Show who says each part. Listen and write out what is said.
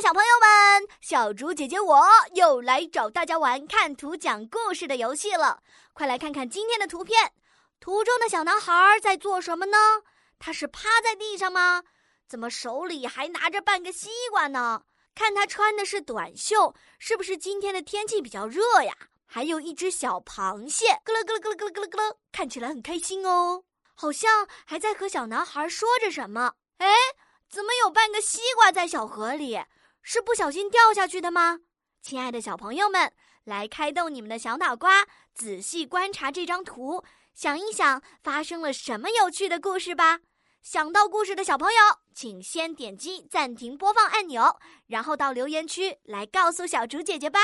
Speaker 1: 小朋友们，小竹姐姐我又来找大家玩看图讲故事的游戏了。快来看看今天的图片，图中的小男孩在做什么呢？他是趴在地上吗？怎么手里还拿着半个西瓜呢？看他穿的是短袖，是不是今天的天气比较热呀？还有一只小螃蟹，咯咯咯咯咯咯咯咯，看起来很开心哦，好像还在和小男孩说着什么。哎。怎么有半个西瓜在小河里？是不小心掉下去的吗？亲爱的小朋友们，来开动你们的小脑瓜，仔细观察这张图，想一想发生了什么有趣的故事吧。想到故事的小朋友，请先点击暂停播放按钮，然后到留言区来告诉小竹姐姐吧。